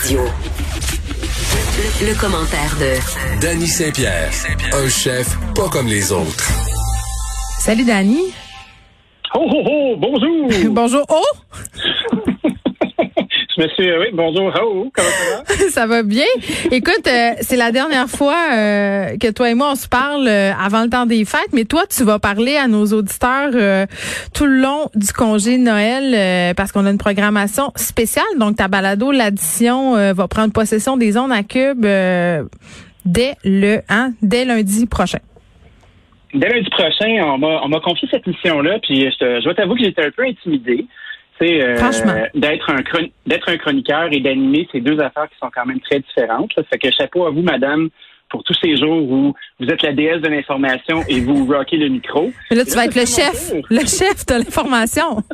Radio. Le, le commentaire de Danny Saint-Pierre, un chef pas comme les autres. Salut Dani. Oh, oh, oh, bonjour! Bonjour. Oh, Je me suis, oui, bonjour, oh, comment ça va? ça va bien. Écoute, euh, c'est la dernière fois euh, que toi et moi on se parle euh, avant le temps des fêtes, mais toi tu vas parler à nos auditeurs euh, tout le long du congé de Noël euh, parce qu'on a une programmation spéciale. Donc ta balado l'addition euh, va prendre possession des ondes à Cube dès le hein, dès lundi prochain. Dès lundi prochain, on m'a, on m'a confié cette mission-là, puis je, je dois t'avouer que j'étais un peu intimidé. Euh, d'être un d'être un chroniqueur et d'animer, c'est deux affaires qui sont quand même très différentes. là. Fait que chapeau à vous, madame, pour tous ces jours où vous êtes la déesse de l'information et vous rockez le micro. Mais là tu vas être le chef, tour. le chef de l'information.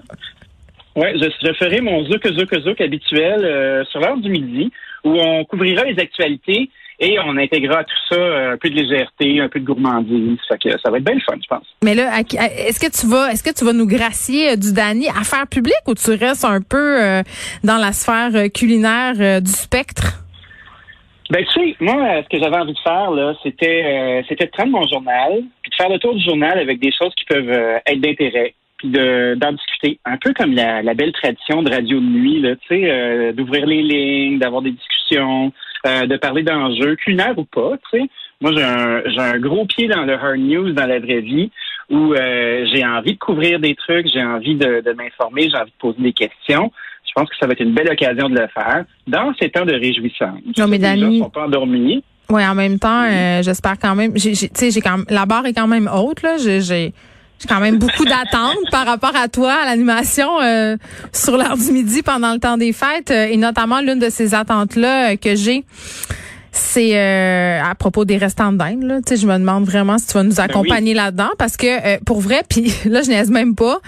Oui, je, je ferai mon zouk zouk zouk habituel euh, sur l'heure du midi où on couvrira les actualités et on intégrera tout ça euh, un peu de légèreté, un peu de gourmandise. Fait que ça va être bien le fun, je pense. Mais là, est-ce que tu vas, est-ce que tu vas nous gracier euh, du Dani affaires publiques ou tu restes un peu euh, dans la sphère culinaire euh, du spectre? Ben tu sais, moi, ce que j'avais envie de faire là, c'était euh, c'était de prendre mon journal, puis de faire le tour du journal avec des choses qui peuvent être d'intérêt, puis de d'en discuter, un peu comme la, la belle tradition de radio de nuit, là, tu sais, euh, d'ouvrir les lignes, d'avoir des discussions, euh, de parler d'enjeux culinaires ou pas, tu sais. Moi, j'ai un j'ai un gros pied dans le hard news dans la vraie vie, où euh, j'ai envie de couvrir des trucs, j'ai envie de, de m'informer, j'ai envie de poser des questions. Je pense que ça va être une belle occasion de le faire dans ces temps de réjouissance. Non, mais Les gens Dani- sont pas endormis. Oui, en même temps, euh, j'espère quand même. Tu sais, j'ai quand même, la barre est quand même haute là. J'ai quand même beaucoup d'attentes par rapport à toi, à l'animation euh, sur l'heure du midi pendant le temps des fêtes, euh, et notamment l'une de ces attentes là que j'ai. C'est euh, à propos des restants de dinde. Là. Tu sais, je me demande vraiment si tu vas nous accompagner là-dedans parce que euh, pour vrai, puis là je niaise même pas.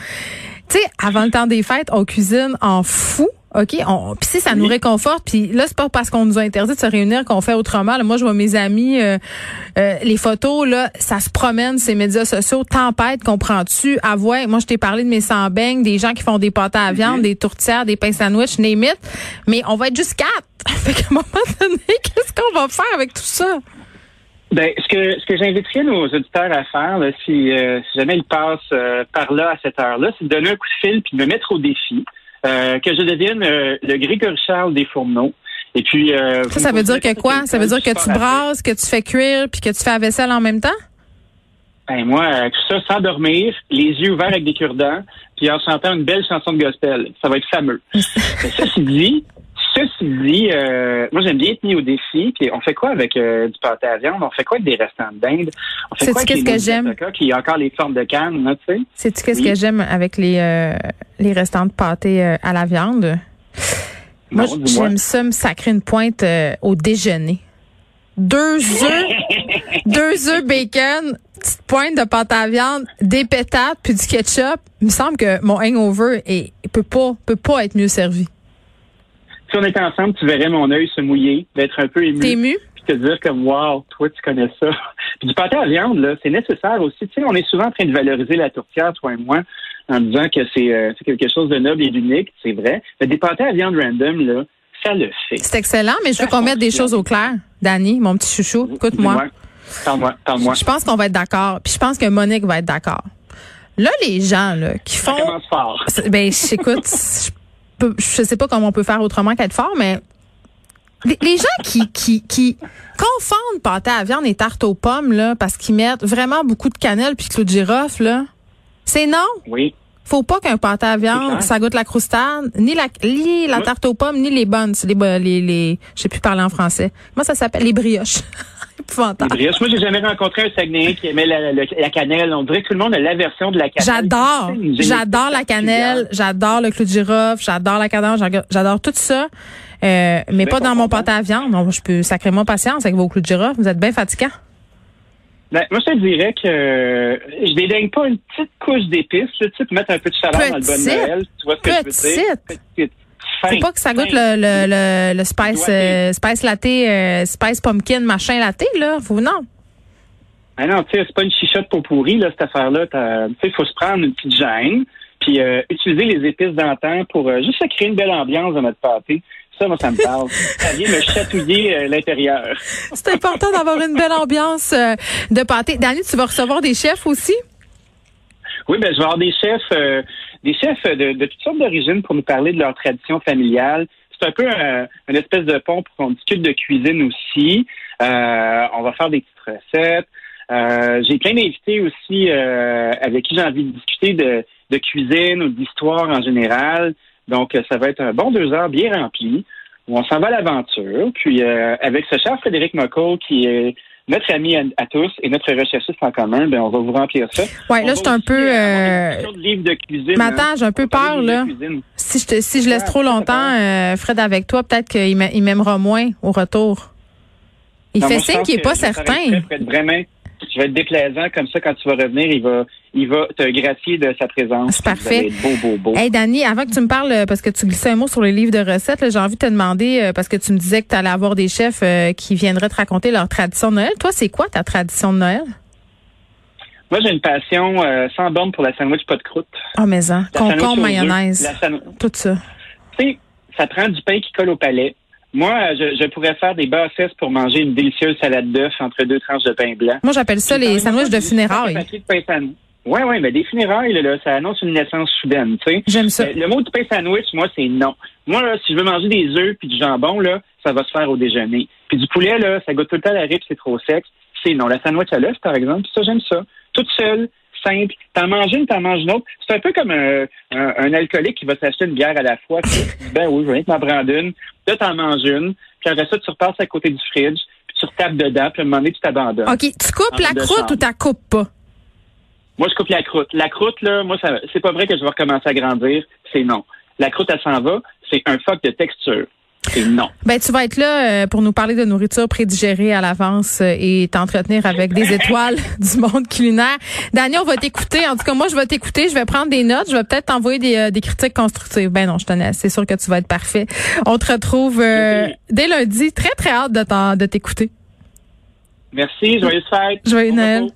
Tu sais, avant le temps des fêtes, on cuisine en fou. OK, on puis si ça nous réconforte puis là c'est pas parce qu'on nous a interdit de se réunir qu'on fait autrement. Là, moi je vois mes amis euh, euh, les photos là, ça se promène ces médias sociaux, tempête, comprends-tu? Avouez, moi je t'ai parlé de mes sans beignes, des gens qui font des pâtes à viande, des tourtières, des pains sandwich, name it, mais on va être juste quatre. fait qu'à un moment donné, qu'est-ce qu'on va faire avec tout ça? Ben, ce que ce que j'inviterais nos auditeurs à faire, là, si, euh, si jamais ils passent euh, par là à cette heure-là, c'est de donner un coup de fil puis de me mettre au défi. Euh, que je devienne euh, le Grégory Charles des fourneaux. Et puis euh, Ça, ça veut dire que quoi? Ça veut dire que tu brasses, que tu fais cuire puis que tu fais la vaisselle en même temps? Ben, moi, tout ça sans dormir, les yeux ouverts avec des cure-dents, puis en chantant une belle chanson de gospel. Ça va être fameux. Mais ceci dit, ceci dit, euh, moi j'aime bien être mis au défi. Puis on fait quoi avec euh, du pâté à viande? On fait quoi avec des restants de dinde? On fait quoi avec j'aime? Mozzafica qui a encore les formes de canne, là, tu sais? Sais-tu qu'est-ce Oui. que j'aime avec les euh, les restants de pâté euh, à la viande? Moi, Non, j'aime ça me sacrer une pointe euh, au déjeuner. Deux œufs, deux œufs bacon, petite pointe de pâte à viande, des pétates puis du ketchup. Il me semble que mon hangover est, peut pas peut pas être mieux servi. Si on était ensemble, tu verrais mon œil se mouiller, d'être un peu ému. T'es ému? Puis te dire comme wow, toi tu connais ça. Puis du pâté à viande, là, c'est nécessaire aussi. Tu sais, on est souvent en train de valoriser la tourtière, toi et moi, en disant que c'est euh, quelque chose de noble et d'unique, c'est vrai. Mais des pâtés à viande random, là, ça le fait. C'est excellent, mais je veux qu'on mette des choses au clair. Danny, mon petit chouchou, écoute-moi. Parle-moi, parle-moi. Je pense qu'on va être d'accord. Puis je pense que Monique va être d'accord. Là, les gens là, qui Ça font. commence fort. Ben, écoute, je, sais pas comment on peut faire autrement qu'être fort, mais les, gens qui, qui, qui confondent pâté à viande et tarte aux pommes, là, parce qu'ils mettent vraiment beaucoup de cannelle puis clou de girofle, là, c'est non. Oui. Faut pas qu'un pâté à viande, ça goûte la croustade, ni la, ni la Oui. tarte aux pommes, ni les bonnes, les, les, les, je sais plus parler en français. Moi, ça s'appelle les brioches. Épouvantable. Moi, j'ai jamais rencontré un Saguenay qui aimait la, la- la cannelle. On dirait que tout le monde a l'aversion de la cannelle. J'adore, j'adore la cannelle, j'adore le clou de girofle, j'adore la cadence, j'adore- tout ça. Euh, mais pas dans mon pâte à viande. Non, je peux sacrément patience avec vos clous de girofle. Vous êtes bien fatigant. Ben, moi, je te dirais que euh, je dédaigne pas une petite couche d'épices, tu sais, pour mettre un peu de chaleur dans le bon. Noël. Tu vois ce que je veux dire? Petite. Faut pas que ça goûte le, le, le, le spice, euh, spice latte, euh, spice pumpkin, machin latte, là. Faut, non? Ah non, tu sais, c'est pas une chichotte pour pourri, là, cette affaire-là. Tu sais, il faut se prendre une petite gêne, puis euh, utiliser les épices d'antan pour euh, juste créer une belle ambiance dans notre pâté. Ça, moi, ça me parle. ça vient me chatouiller euh, l'intérieur. C'est important d'avoir une belle ambiance euh, de pâté. Dani, tu vas recevoir des chefs aussi? Oui, ben je vais avoir des chefs, euh, des chefs de, de toutes sortes d'origines pour nous parler de leur tradition familiale. C'est un peu un, une espèce de pont pour qu'on discute de cuisine aussi. Euh, on va faire des petites recettes. Euh, j'ai plein d'invités aussi euh, avec qui j'ai envie de discuter de, de cuisine ou d'histoire en général. Donc, euh, ça va être un bon deux heures bien rempli où on s'en va à l'aventure. Puis, euh, avec ce cher Frédéric Mocco, qui est notre ami à, à tous et notre recherchiste en commun, ben, on va vous remplir ça. On là, je suis un peu, euh, une discussion de cuisine. Mais hein. attends, j'ai un peu peur, là. Si je, te, si je laisse trop longtemps, euh, Fred, avec toi, peut-être qu'il m'a- il m'aimera moins au retour. Il Non, fait signe qu'il est que pas certain. Je vais être déplaisant comme ça quand tu vas revenir, il va, il va te gracier de sa présence. C'est parfait. Vous allez être beau, beau, beau. Hey Dani, avant que tu me parles, euh, parce que tu glissais un mot sur les livres de recettes, j'ai envie de te demander, euh, parce que tu me disais que tu allais avoir des chefs euh, qui viendraient te raconter leur tradition de Noël. Toi, c'est quoi ta tradition de Noël? Moi, j'ai une passion euh, sans borne pour la sandwich pas de croûte. Oh, mais La sandwich concombre, mayonnaise, tout ça. Tu sais, ça prend du pain qui colle au palais. Moi, je, je pourrais faire des bassesses pour manger une délicieuse salade d'œuf entre deux tranches de pain blanc. Moi, j'appelle ça les sandwichs de funérailles. Oui, oui, mais des funérailles, là, ça annonce une naissance soudaine, tu sais. J'aime ça. Euh, Le mot du pain sandwich, moi, c'est non. Moi, là, si je veux manger des œufs puis du jambon, là, ça va se faire au déjeuner. Puis du poulet, là, ça goûte tout le temps la ripe, c'est trop sec. C'est non. La sandwich à l'œuf, par exemple, ça, j'aime ça. Toute seule, simple. T'en manges une, t'en manges une autre. C'est un peu comme un, un, un alcoolique qui va s'acheter une bière à la fois. Tu dis, ben oui, je vais m'en prendre une. Là, t'en manges une. Puis après ça, tu repasses à côté du fridge. Puis tu retapes dedans. Puis à un moment donné, tu t'abandonnes. OK, tu coupes la croûte ou tu coupes pas? Moi, je coupe la croûte. La croûte, là, moi, ça, c'est pas vrai que je vais recommencer à grandir. C'est non. La croûte, elle s'en va. C'est un fuck de texture. Non. Ben, tu vas être là euh, pour nous parler de nourriture prédigérée à l'avance euh, et t'entretenir avec des étoiles du monde culinaire. Daniel, on va t'écouter. En tout cas, moi, je vais t'écouter. Je vais prendre des notes. Je vais peut-être t'envoyer des, euh, des critiques constructives. Ben non, je tenais. C'est sûr que tu vas être parfait. On te retrouve euh, dès lundi. Très, très hâte de t'écouter. Merci. Joyeuse fête. Joyeux Noël.